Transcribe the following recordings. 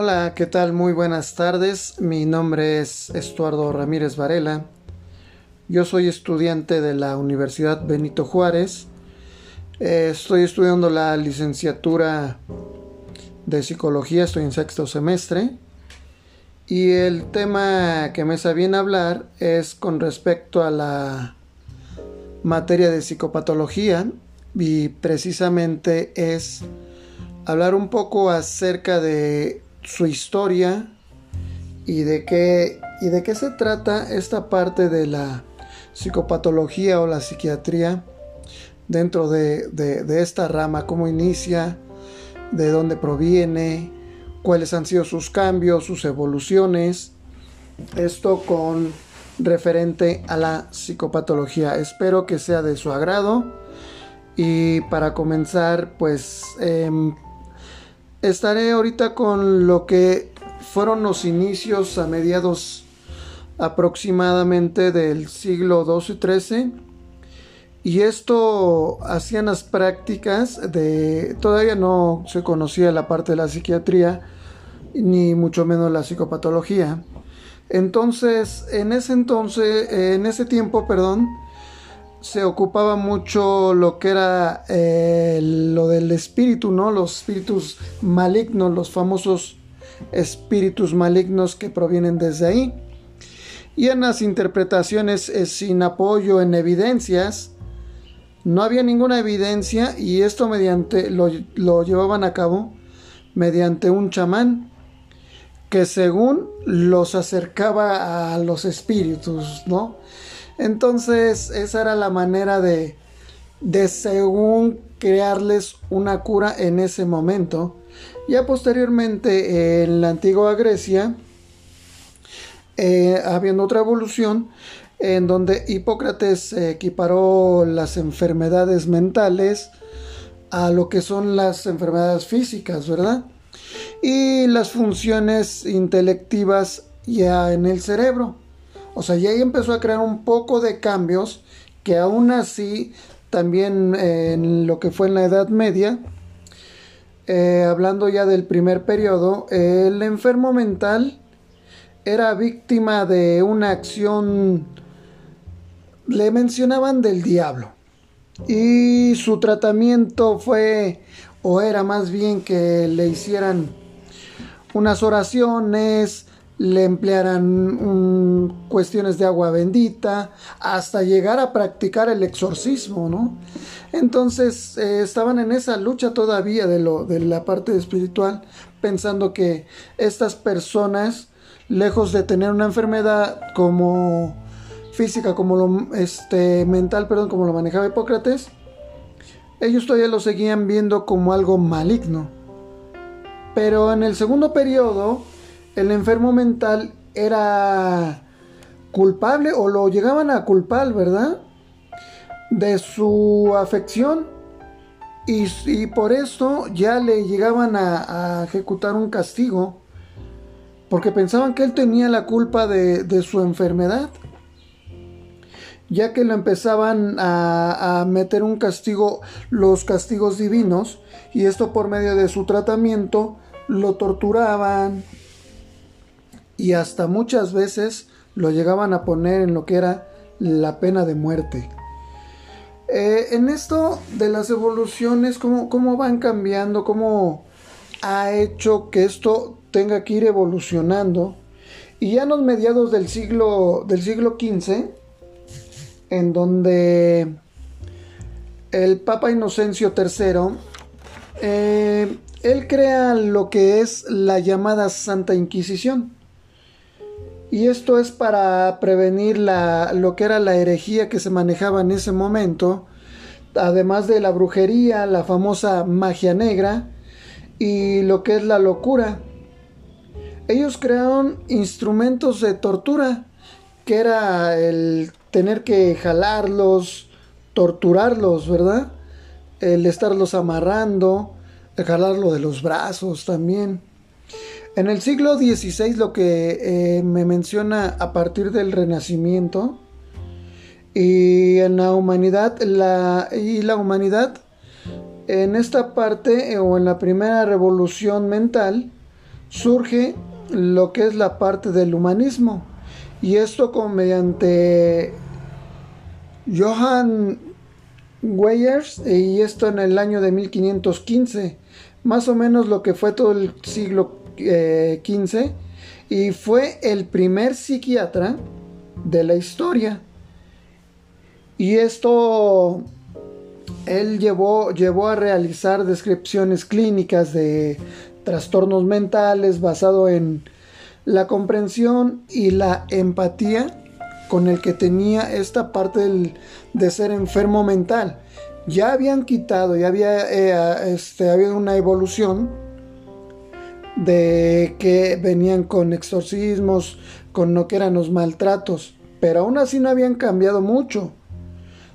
Hola, ¿qué tal? Muy buenas tardes. Mi nombre es Estuardo Ramírez Varela. Yo soy estudiante de la Universidad Benito Juárez. Eh, estoy estudiando la licenciatura de psicología, estoy en sexto semestre. Y el tema que me bien hablar es con respecto a la materia de psicopatología y precisamente es hablar un poco acerca de su historia y de qué y de qué se trata esta parte de la psicopatología o la psiquiatría dentro de, de esta rama, cómo inicia, de dónde proviene, cuáles han sido sus cambios, sus evoluciones. Esto con referente a la psicopatología. Espero que sea de su agrado. Y para comenzar, pues em, estaré ahorita con lo que fueron los inicios a mediados aproximadamente del siglo XII y XIII. Y esto hacían las prácticas de... Todavía no se conocía la parte de la psiquiatría, ni mucho menos la psicopatología. Entonces, en ese entonces, en ese tiempo, perdón, se ocupaba mucho lo que era eh, lo del espíritu, ¿no? Los espíritus malignos, los famosos espíritus malignos que provienen desde ahí. Y en las interpretaciones sin apoyo en evidencias, no había ninguna evidencia y esto mediante lo, lo llevaban a cabo mediante un chamán que según los acercaba a los espíritus, ¿no? Entonces esa era la manera de, de según crearles una cura en ese momento. Ya posteriormente en la antigua Grecia, eh, habiendo otra evolución, en donde Hipócrates equiparó las enfermedades mentales a lo que son las enfermedades físicas, ¿verdad? y las funciones intelectivas ya en el cerebro. O sea, ya ahí empezó a crear un poco de cambios que aún así también en lo que fue en la Edad Media, eh, hablando ya del primer periodo, el enfermo mental era víctima de una acción, le mencionaban del diablo, y su tratamiento fue, o era más bien que le hicieran unas oraciones, le emplearan cuestiones de agua bendita, hasta llegar a practicar el exorcismo, ¿no? Entonces eh, estaban en esa lucha todavía de, lo, de la parte espiritual, pensando que estas personas, lejos de tener una enfermedad como física, como lo este, mental, perdón, como lo manejaba Hipócrates, ellos todavía lo seguían viendo como algo maligno. Pero en el segundo periodo, el enfermo mental era culpable o lo llegaban a culpar, ¿verdad? De su afección. Y, por esto ya le llegaban a, ejecutar un castigo. Porque pensaban que él tenía la culpa de, su enfermedad. Ya que lo empezaban a meter un castigo, los castigos divinos. Y esto por medio de su tratamiento lo torturaban y hasta muchas veces lo llegaban a poner en lo que era la pena de muerte. Eh, en esto de las evoluciones, ¿cómo, ¿cómo, van cambiando? ¿Cómo ha hecho que esto tenga que ir evolucionando? Y ya en los mediados del siglo, del siglo XV, en donde el Papa Inocencio III eh, él crea lo que es la llamada Santa Inquisición. Y esto es para prevenir la, lo que era la herejía que se manejaba en ese momento, además de la brujería, la famosa magia negra y lo que es la locura. Ellos crearon instrumentos de tortura, que era el tener que jalarlos, torturarlos, ¿verdad? El estarlos amarrando, jalarlo de los brazos también. En el siglo XVI lo que eh, me menciona a partir del Renacimiento y en la humanidad, y la humanidad en esta parte eh, o en la primera revolución mental surge lo que es la parte del humanismo. Y esto como mediante Johann Weyers y esto en el año de 1515, más o menos lo que fue todo el siglo Eh, y fue el primer psiquiatra de la historia. Y esto él llevó, llevó a realizar descripciones clínicas de trastornos mentales basado en la comprensión y la empatía con el que tenía esta parte de ser enfermo mental. Ya habían quitado, ya había eh, este, habido una evolución de que venían con exorcismos, con lo que eran los maltratos, pero aún así no habían cambiado mucho,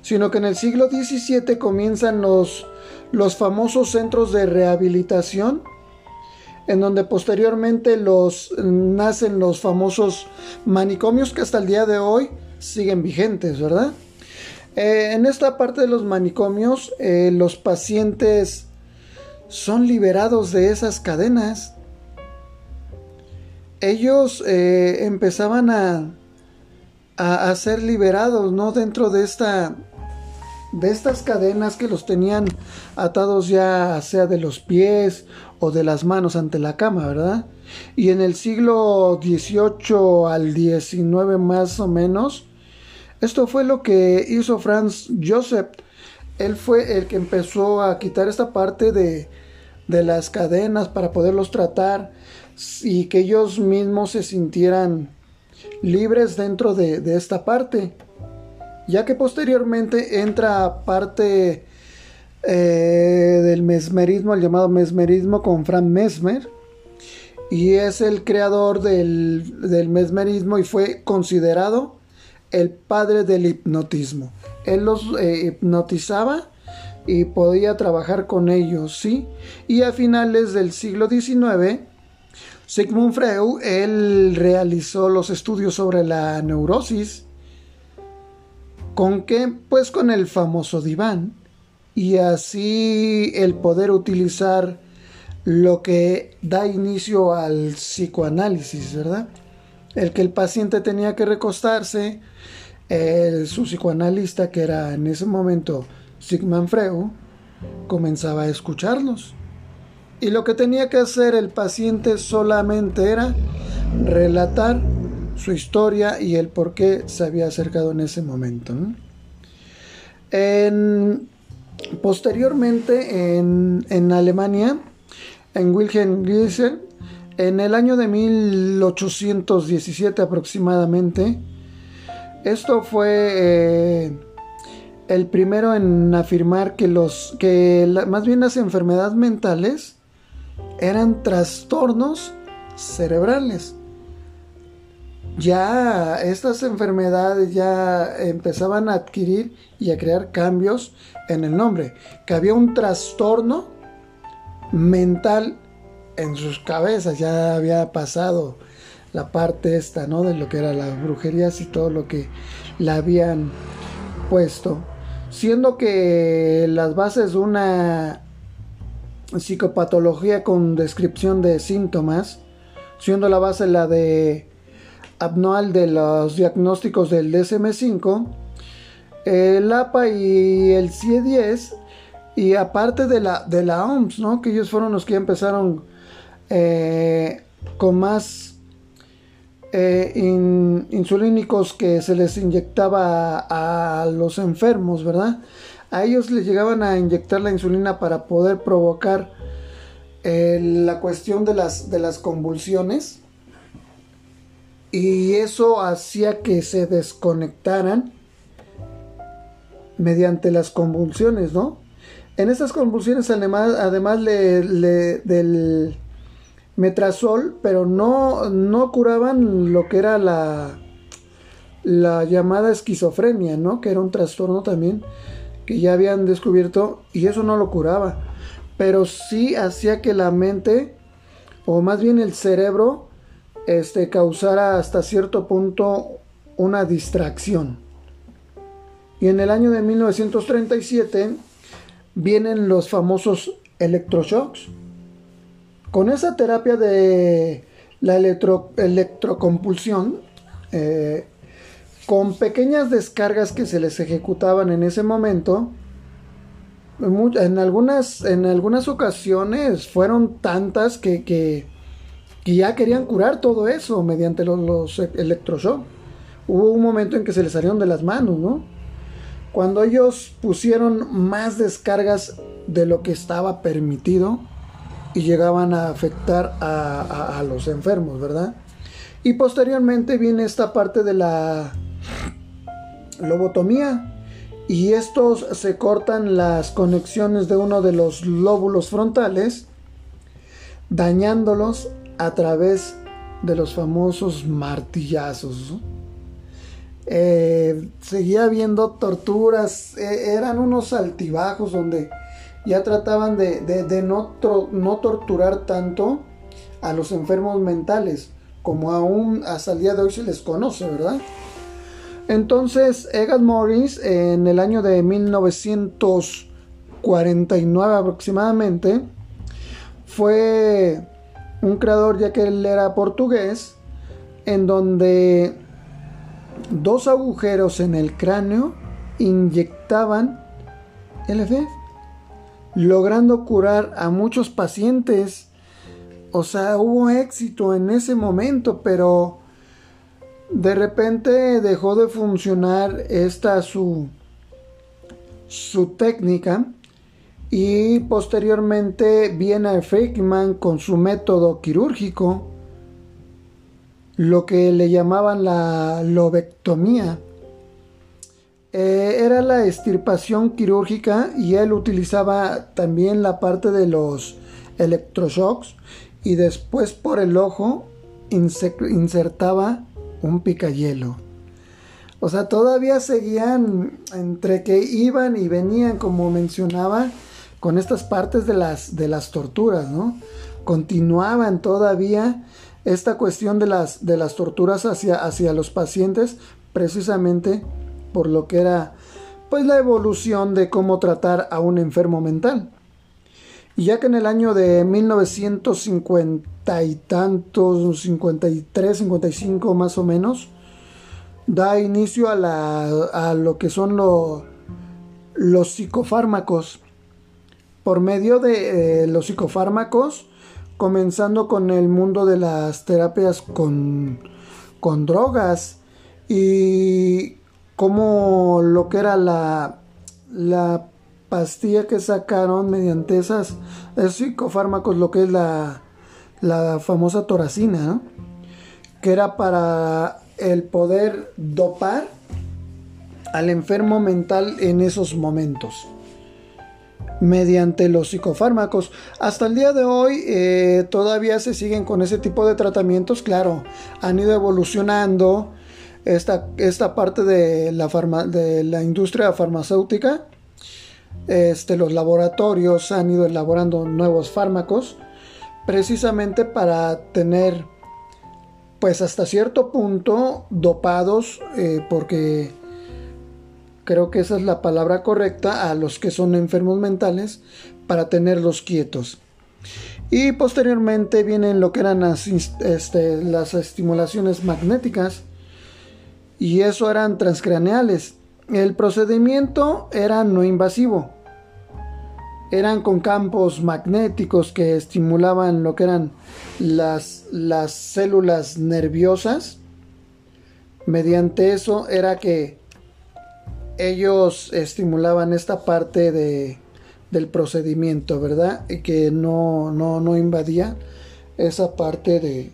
sino que en el siglo XVII comienzan los, los famosos centros de rehabilitación, en donde posteriormente los, nacen los famosos manicomios que hasta el día de hoy siguen vigentes, ¿verdad? Eh, en esta parte de los manicomios, eh, los pacientes son liberados de esas cadenas. Ellos eh, empezaban a, a, ser liberados, ¿no? Dentro de esta, de estas cadenas que los tenían atados ya sea de los pies o de las manos ante la cama, ¿verdad? Y en el siglo XVIII al XIX más o menos, esto fue lo que hizo Franz Joseph. Él fue el que empezó a quitar esta parte de, de las cadenas para poderlos tratar y que ellos mismos se sintieran libres dentro de, de esta parte ya que posteriormente entra parte eh, del mesmerismo, el llamado mesmerismo con Frank Mesmer, y es el creador del, mesmerismo y fue considerado el padre del hipnotismo. Él los eh, hipnotizaba y podía trabajar con ellos, ¿sí? Y a finales del siglo XIX, Sigmund Freud, él realizó los estudios sobre la neurosis ¿Con qué? Pues con el famoso diván. Y así el poder utilizar lo que da inicio al psicoanálisis, ¿verdad? El que el paciente tenía que recostarse, su psicoanalista, que era en ese momento Sigmund Freud, comenzaba a escucharlos. Y lo que tenía que hacer el paciente solamente era relatar su historia y el por qué se había acercado en ese momento. posteriormente en, Alemania, en Wilhelm Gieser, en el año de 1817 aproximadamente, esto fue eh, el primero en afirmar que los que más bien las enfermedades mentales eran trastornos cerebrales. Ya estas enfermedades ya empezaban a adquirir y a crear cambios en el nombre, que había un trastorno mental en sus cabezas, ya había pasado la parte esta, ¿no? De lo que era las brujerías y todo lo que le habían puesto, siendo que las bases de una psicopatología con descripción de síntomas, siendo la base la de anual de los diagnósticos del DSM5, el APA y el CIE-10, y aparte de la, de la OMS, ¿no? que ellos fueron los que empezaron eh, con más eh, insulínicos que se les inyectaba a, los enfermos, ¿verdad? A ellos les llegaban a inyectar la insulina para poder provocar la cuestión de las, de las convulsiones y eso hacía que se desconectaran mediante las convulsiones, ¿no? En estas convulsiones además, además del metrazol, pero no, no curaban lo que era la, la llamada esquizofrenia, ¿no? Que era un trastorno también que ya habían descubierto y eso no lo curaba, pero sí hacía que la mente, o más bien el cerebro, este, causara hasta cierto punto una distracción. Y en el año de 1937 vienen los famosos electroshocks Con esa terapia de la electrocompulsión, eh, con pequeñas descargas que se les ejecutaban en ese momento, en algunas, en algunas ocasiones fueron tantas que, que, ya querían curar todo eso mediante los, los electroshocks. Hubo un momento en que se les salieron de las manos, ¿no? Cuando ellos pusieron más descargas de lo que estaba permitido y llegaban a afectar a los enfermos, ¿verdad? Y posteriormente viene esta parte de la lobotomía, y estos se cortan las conexiones de uno de los lóbulos frontales, dañándolos a través de los famosos martillazos. Eh, seguía viendo torturas, e, eran unos altibajos donde ya trataban de, no, no, torturar tanto a los enfermos mentales, como aún hasta el día de hoy se les conoce, ¿verdad? Entonces, Egan Morris, en el año de 1949 aproximadamente, fue un creador, ya que él era portugués, en donde dos agujeros en el cráneo inyectaban LF, logrando curar a muchos pacientes. O sea, hubo éxito en ese momento, pero de repente dejó de funcionar esta su, su técnica y posteriormente viene Frickman con su método quirúrgico, lo que le llamaban la lobectomía. Eh, era la extirpación quirúrgica y él utilizaba también la parte de los electroshocks y después por el ojo insertaba un picayelo. O sea, todavía seguían entre que iban y venían, como mencionaba, con estas partes de las, de las torturas, ¿no? Continuaban todavía esta cuestión de las, de las torturas hacia, hacia los pacientes, precisamente por lo que era pues la evolución de cómo tratar a un enfermo mental. Y ya que en el año de 1950 y tantos, 53, 55 más o menos, da inicio a, la, a lo que son los psicofármacos. Por medio de eh, los psicofármacos, comenzando con el mundo de las terapias con, con drogas y como lo que era la, la pastilla que sacaron mediante esas, esos psicofármacos, lo que es la, la famosa toracina, que era para el poder dopar al enfermo mental en esos momentos mediante los psicofármacos. Hasta el día de hoy eh, todavía se siguen con ese tipo de tratamientos, claro, han ido evolucionando esta, esta parte de la, de la industria farmacéutica este, los laboratorios han ido elaborando nuevos fármacos precisamente para tener pues hasta cierto punto dopados eh, porque creo que esa es la palabra correcta a los que son enfermos mentales para tenerlos quietos. Y posteriormente vienen lo que eran las, este, las estimulaciones magnéticas y eso eran transcraneales el procedimiento era no invasivo. Eran con campos magnéticos que estimulaban lo que eran las, las células nerviosas. Mediante eso era que ellos estimulaban esta parte de, del procedimiento, ¿verdad? Y que no, no, no invadía esa parte de,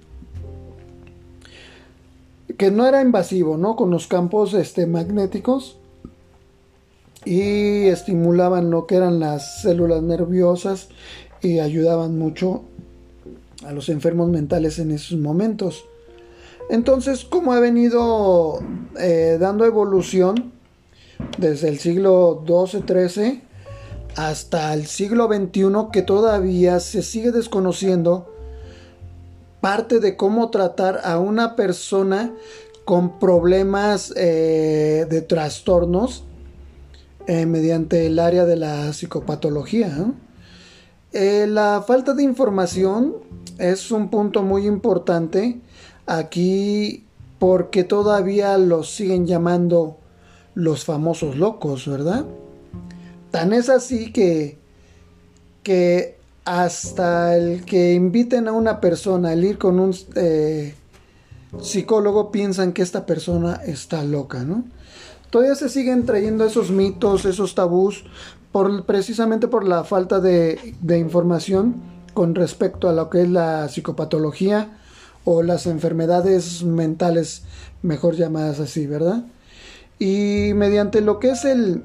que no era invasivo, ¿no? Con los campos este, magnéticos y estimulaban lo que eran las células nerviosas y ayudaban mucho a los enfermos mentales en esos momentos. Entonces, como ha venido eh, dando evolución desde el siglo XII-XIII hasta el siglo XXI, que todavía se sigue desconociendo parte de cómo tratar a una persona con problemas eh, de trastornos eh, mediante el área de la psicopatología. Eh, la falta de información es un punto muy importante aquí porque todavía los siguen llamando los famosos locos, ¿verdad? Tan es así que, que hasta el que inviten a una persona a ir con un eh, psicólogo piensan que esta persona está loca, ¿no? Todavía se siguen trayendo esos mitos, esos tabús, precisamente por la falta de, de información con respecto a lo que es la psicopatología o las enfermedades mentales, mejor llamadas así, ¿verdad? Y mediante lo que es el,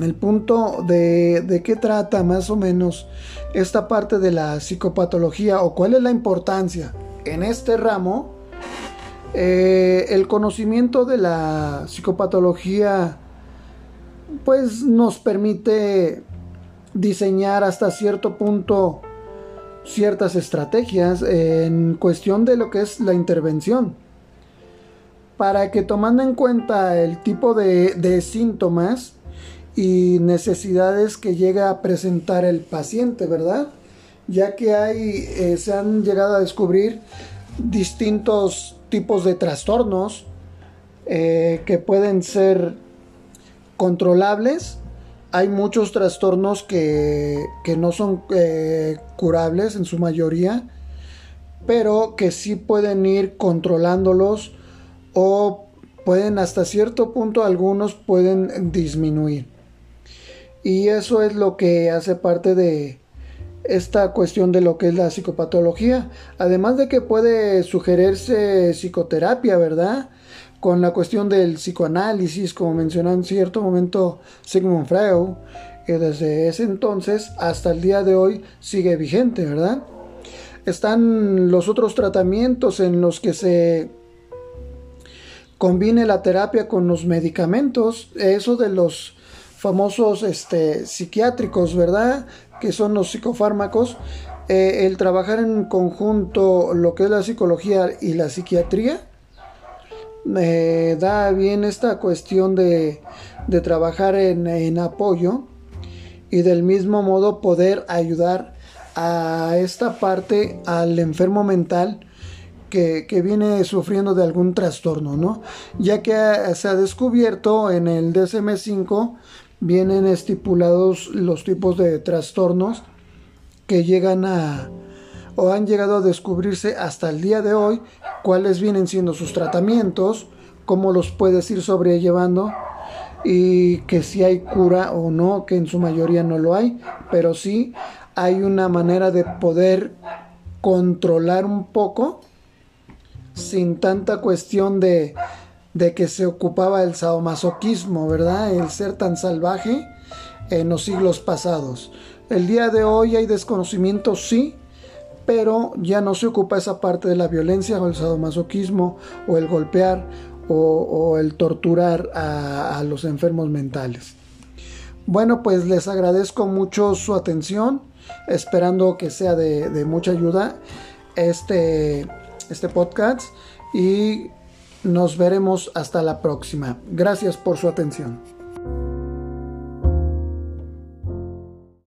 el punto de, de qué trata más o menos esta parte de la psicopatología o cuál es la importancia en este ramo, eh, el conocimiento de la psicopatología pues nos permite diseñar hasta cierto punto ciertas estrategias en cuestión de lo que es la intervención para que tomando en cuenta el tipo de, síntomas y necesidades que llega a presentar el paciente, ¿verdad? Ya que hay, eh, se han llegado a descubrir distintos tipos de trastornos eh, que pueden ser controlables. Hay muchos trastornos que, no son eh, curables en su mayoría, pero que sí pueden ir controlándolos o pueden hasta cierto punto algunos pueden disminuir. Y eso es lo que hace parte de esta cuestión de lo que es la psicopatología. Además de que puede sugerirse psicoterapia, ¿verdad? Con la cuestión del psicoanálisis, como mencionó en cierto momento Sigmund Freud, que desde ese entonces hasta el día de hoy sigue vigente, ¿verdad? Están los otros tratamientos en los que se combine la terapia con los medicamentos, eso de los famosos este, psiquiátricos, ¿verdad? Que son los psicofármacos. Eh, el trabajar en conjunto lo que es la psicología y la psiquiatría me da bien esta cuestión de, de trabajar en, en apoyo y del mismo modo poder ayudar a esta parte al enfermo mental que, viene sufriendo de algún trastorno, ¿no? Ya que se ha descubierto en el DSM5 vienen estipulados los tipos de trastornos que llegan a o han llegado a descubrirse hasta el día de hoy cuáles vienen siendo sus tratamientos, cómo los puedes ir sobrellevando y que si hay cura o no, que en su mayoría no lo hay, pero sí hay una manera de poder controlar un poco sin tanta cuestión de, de que se ocupaba el sadomasoquismo, ¿verdad? El ser tan salvaje en los siglos pasados. El día de hoy hay desconocimiento, sí, pero ya no se ocupa esa parte de la violencia o el sadomasoquismo o el golpear o, el torturar a, los enfermos mentales. Bueno, pues les agradezco mucho su atención, esperando que sea de, de mucha ayuda. Este este podcast y nos veremos hasta la próxima. Gracias por su atención.